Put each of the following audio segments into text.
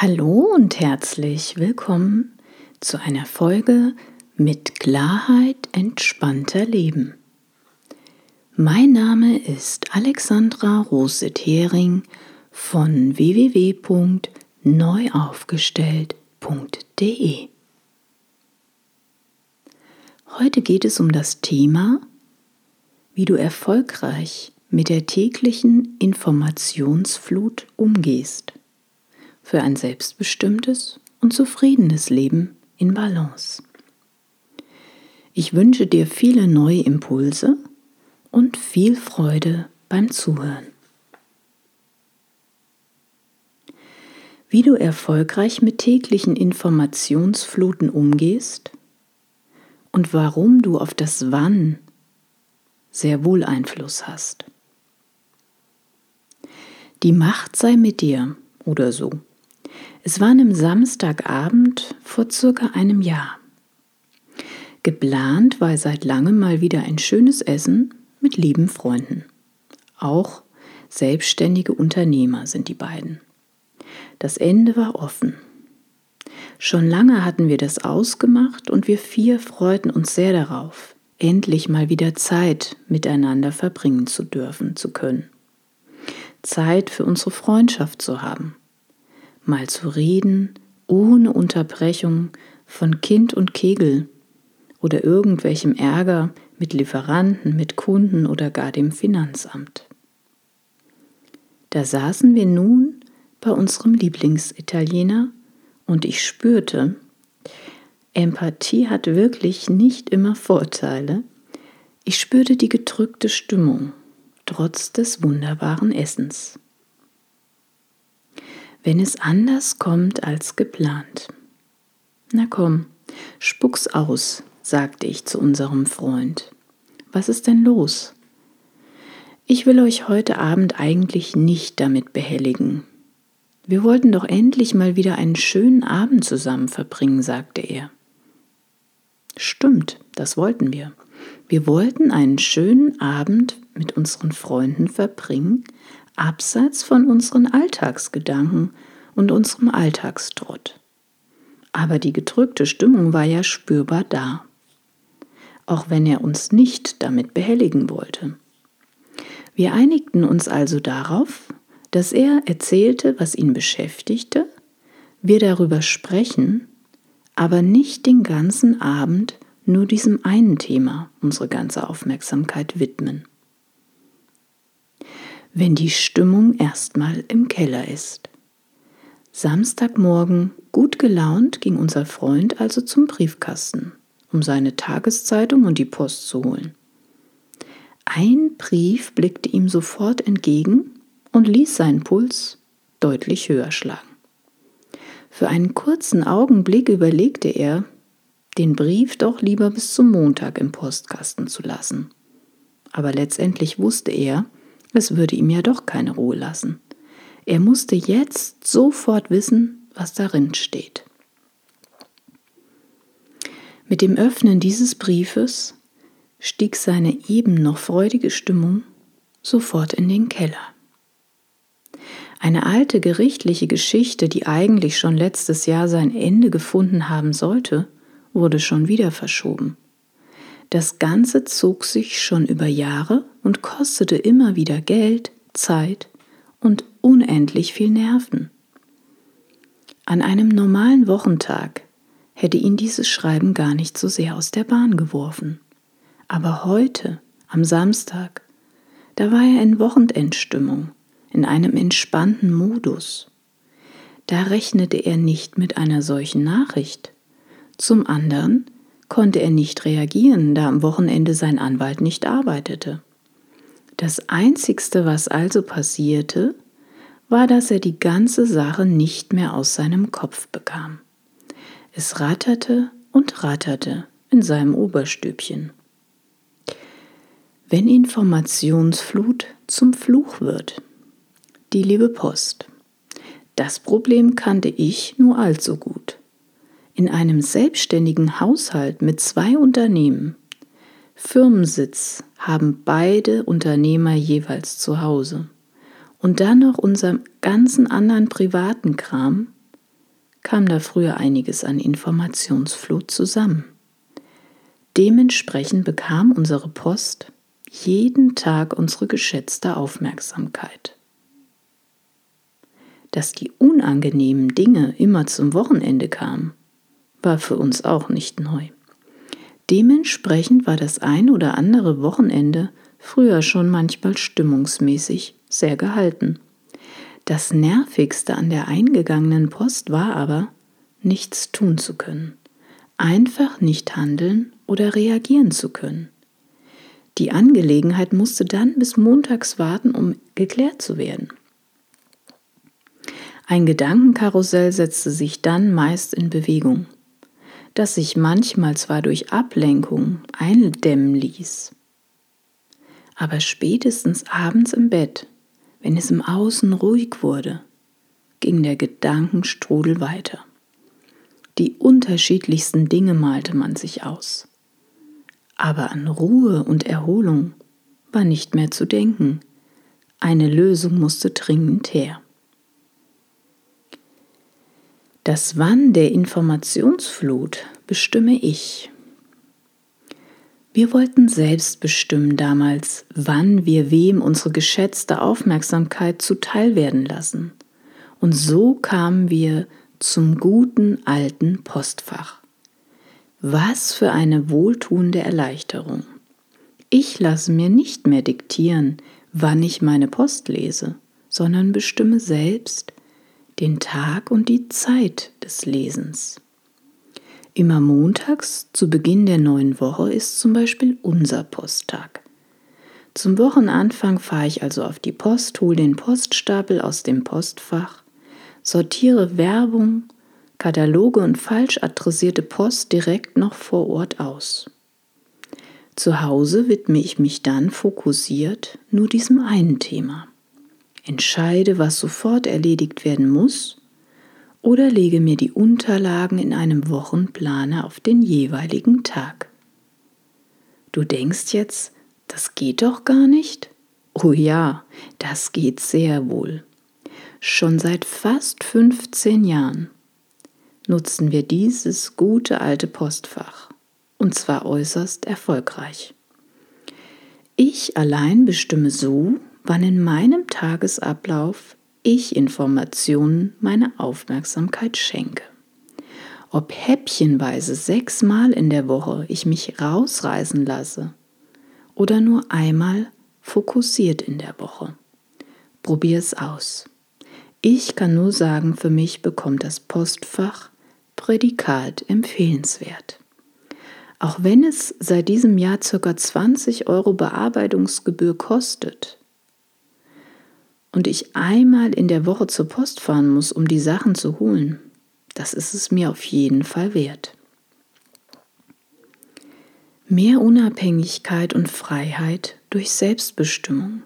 Hallo und herzlich willkommen zu einer Folge mit Klarheit entspannter Leben. Mein Name ist Alexandra Roset-Hering von www.neuaufgestellt.de. Heute geht es um das Thema, wie du erfolgreich mit der täglichen Informationsflut umgehst für ein selbstbestimmtes und zufriedenes Leben in Balance. Ich wünsche dir viele neue Impulse und viel Freude beim Zuhören. Wie du erfolgreich mit täglichen Informationsfluten umgehst und warum du auf das Wann sehr wohl Einfluss hast. Die Macht sei mit dir oder so. Es war an einem Samstagabend vor circa einem Jahr. Geplant war seit langem mal wieder ein schönes Essen mit lieben Freunden. Auch selbstständige Unternehmer sind die beiden. Das Ende war offen. Schon lange hatten wir das ausgemacht und wir vier freuten uns sehr darauf, endlich mal wieder Zeit miteinander verbringen zu dürfen, zu können. Zeit für unsere Freundschaft zu haben, mal zu reden, ohne Unterbrechung von Kind und Kegel oder irgendwelchem Ärger mit Lieferanten, mit Kunden oder gar dem Finanzamt. Da saßen wir nun bei unserem Lieblingsitaliener und ich spürte, Empathie hat wirklich nicht immer Vorteile. Ich spürte die gedrückte Stimmung, trotz des wunderbaren Essens wenn es anders kommt als geplant. Na komm, spuck's aus, sagte ich zu unserem Freund. Was ist denn los? Ich will euch heute Abend eigentlich nicht damit behelligen. Wir wollten doch endlich mal wieder einen schönen Abend zusammen verbringen, sagte er. Stimmt, das wollten wir. Wir wollten einen schönen Abend mit unseren Freunden verbringen, abseits von unseren Alltagsgedanken und unserem Alltagstrott. Aber die gedrückte Stimmung war ja spürbar da, auch wenn er uns nicht damit behelligen wollte. Wir einigten uns also darauf, dass er erzählte, was ihn beschäftigte, wir darüber sprechen, aber nicht den ganzen Abend nur diesem einen Thema unsere ganze Aufmerksamkeit widmen wenn die Stimmung erstmal im Keller ist. Samstagmorgen, gut gelaunt, ging unser Freund also zum Briefkasten, um seine Tageszeitung und die Post zu holen. Ein Brief blickte ihm sofort entgegen und ließ seinen Puls deutlich höher schlagen. Für einen kurzen Augenblick überlegte er, den Brief doch lieber bis zum Montag im Postkasten zu lassen. Aber letztendlich wusste er, es würde ihm ja doch keine Ruhe lassen. Er musste jetzt sofort wissen, was darin steht. Mit dem Öffnen dieses Briefes stieg seine eben noch freudige Stimmung sofort in den Keller. Eine alte gerichtliche Geschichte, die eigentlich schon letztes Jahr sein Ende gefunden haben sollte, wurde schon wieder verschoben. Das Ganze zog sich schon über Jahre und kostete immer wieder Geld, Zeit und unendlich viel Nerven. An einem normalen Wochentag hätte ihn dieses Schreiben gar nicht so sehr aus der Bahn geworfen. Aber heute, am Samstag, da war er in Wochenendstimmung, in einem entspannten Modus. Da rechnete er nicht mit einer solchen Nachricht. Zum anderen konnte er nicht reagieren, da am Wochenende sein Anwalt nicht arbeitete. Das Einzigste, was also passierte, war, dass er die ganze Sache nicht mehr aus seinem Kopf bekam. Es ratterte und ratterte in seinem Oberstübchen. Wenn Informationsflut zum Fluch wird. Die liebe Post. Das Problem kannte ich nur allzu gut. In einem selbstständigen Haushalt mit zwei Unternehmen, Firmensitz haben beide Unternehmer jeweils zu Hause und dann noch unserem ganzen anderen privaten Kram, kam da früher einiges an Informationsflut zusammen. Dementsprechend bekam unsere Post jeden Tag unsere geschätzte Aufmerksamkeit. Dass die unangenehmen Dinge immer zum Wochenende kamen, war für uns auch nicht neu. Dementsprechend war das ein oder andere Wochenende früher schon manchmal stimmungsmäßig sehr gehalten. Das Nervigste an der eingegangenen Post war aber, nichts tun zu können, einfach nicht handeln oder reagieren zu können. Die Angelegenheit musste dann bis montags warten, um geklärt zu werden. Ein Gedankenkarussell setzte sich dann meist in Bewegung, das sich manchmal zwar durch Ablenkung eindämmen ließ, aber spätestens abends im Bett, wenn es im Außen ruhig wurde, ging der Gedankenstrudel weiter. Die unterschiedlichsten Dinge malte man sich aus. Aber an Ruhe und Erholung war nicht mehr zu denken. Eine Lösung musste dringend her. Das Wann der Informationsflut bestimme ich. Wir wollten selbst bestimmen damals, wann wir wem unsere geschätzte Aufmerksamkeit zuteil werden lassen. Und so kamen wir zum guten alten Postfach. Was für eine wohltuende Erleichterung. Ich lasse mir nicht mehr diktieren, wann ich meine Post lese, sondern bestimme selbst den Tag und die Zeit des Lesens. Immer montags zu Beginn der neuen Woche ist zum Beispiel unser Posttag. Zum Wochenanfang fahre ich also auf die Post, hole den Poststapel aus dem Postfach, sortiere Werbung, Kataloge und falsch adressierte Post direkt noch vor Ort aus. Zu Hause widme ich mich dann fokussiert nur diesem einen Thema. Entscheide, was sofort erledigt werden muss oder lege mir die Unterlagen in einem Wochenplaner auf den jeweiligen Tag. Du denkst jetzt, das geht doch gar nicht? Oh ja, das geht sehr wohl. Schon seit fast 15 Jahren nutzen wir dieses gute alte Postfach und zwar äußerst erfolgreich. Ich allein bestimme so, wann in meinem Tagesablauf ich Informationen meine Aufmerksamkeit schenke. Ob häppchenweise sechsmal in der Woche ich mich rausreißen lasse oder nur einmal fokussiert in der Woche. Probier es aus. Ich kann nur sagen, für mich bekommt das Postfach Prädikat empfehlenswert. Auch wenn es seit diesem Jahr ca. 20 Euro Bearbeitungsgebühr kostet, und ich einmal in der Woche zur Post fahren muss, um die Sachen zu holen, das ist es mir auf jeden Fall wert. Mehr Unabhängigkeit und Freiheit durch Selbstbestimmung.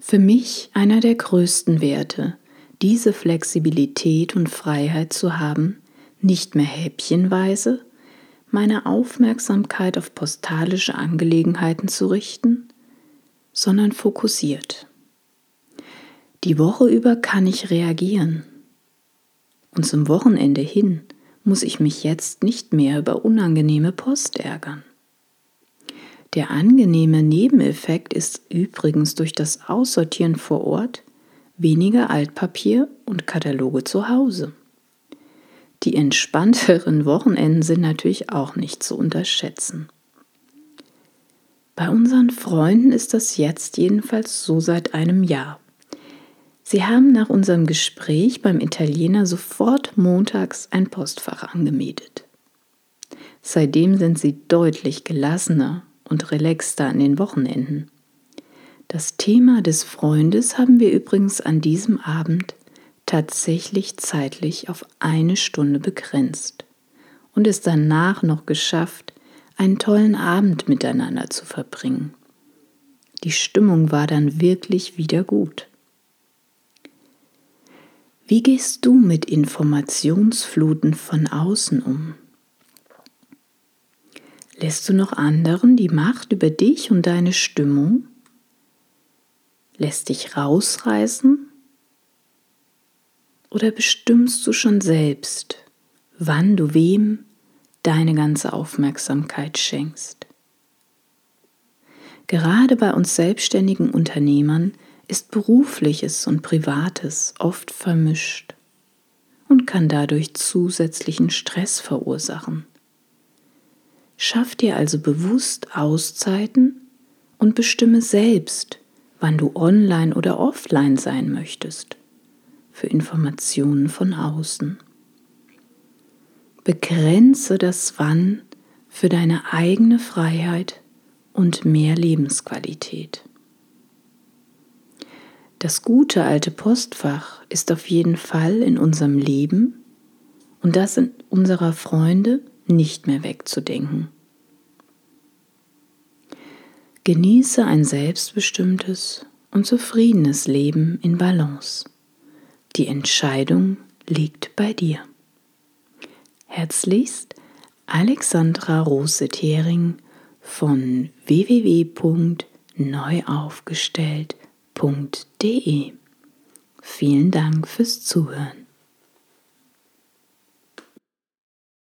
Für mich einer der größten Werte, diese Flexibilität und Freiheit zu haben, nicht mehr häppchenweise meine Aufmerksamkeit auf postalische Angelegenheiten zu richten, sondern fokussiert. Die Woche über kann ich reagieren. Und zum Wochenende hin muss ich mich jetzt nicht mehr über unangenehme Post ärgern. Der angenehme Nebeneffekt ist übrigens durch das Aussortieren vor Ort weniger Altpapier und Kataloge zu Hause. Die entspannteren Wochenenden sind natürlich auch nicht zu unterschätzen. Bei unseren Freunden ist das jetzt jedenfalls so seit einem Jahr. Sie haben nach unserem Gespräch beim Italiener sofort montags ein Postfach angemietet. Seitdem sind sie deutlich gelassener und relaxter an den Wochenenden. Das Thema des Freundes haben wir übrigens an diesem Abend tatsächlich zeitlich auf eine Stunde begrenzt und es danach noch geschafft, einen tollen Abend miteinander zu verbringen. Die Stimmung war dann wirklich wieder gut. Wie gehst du mit Informationsfluten von außen um? Lässt du noch anderen die Macht über dich und deine Stimmung? Lässt dich rausreißen? Oder bestimmst du schon selbst, wann du wem deine ganze Aufmerksamkeit schenkst? Gerade bei uns selbstständigen Unternehmern ist berufliches und privates oft vermischt und kann dadurch zusätzlichen Stress verursachen. Schaff dir also bewusst Auszeiten und bestimme selbst, wann du online oder offline sein möchtest für Informationen von außen. Begrenze das Wann für deine eigene Freiheit und mehr Lebensqualität. Das gute alte Postfach ist auf jeden Fall in unserem Leben und das in unserer Freunde nicht mehr wegzudenken. Genieße ein selbstbestimmtes und zufriedenes Leben in Balance. Die Entscheidung liegt bei dir. Herzlichst Alexandra Rose-Thering von www.neuaufgestellt.de. Vielen Dank fürs Zuhören.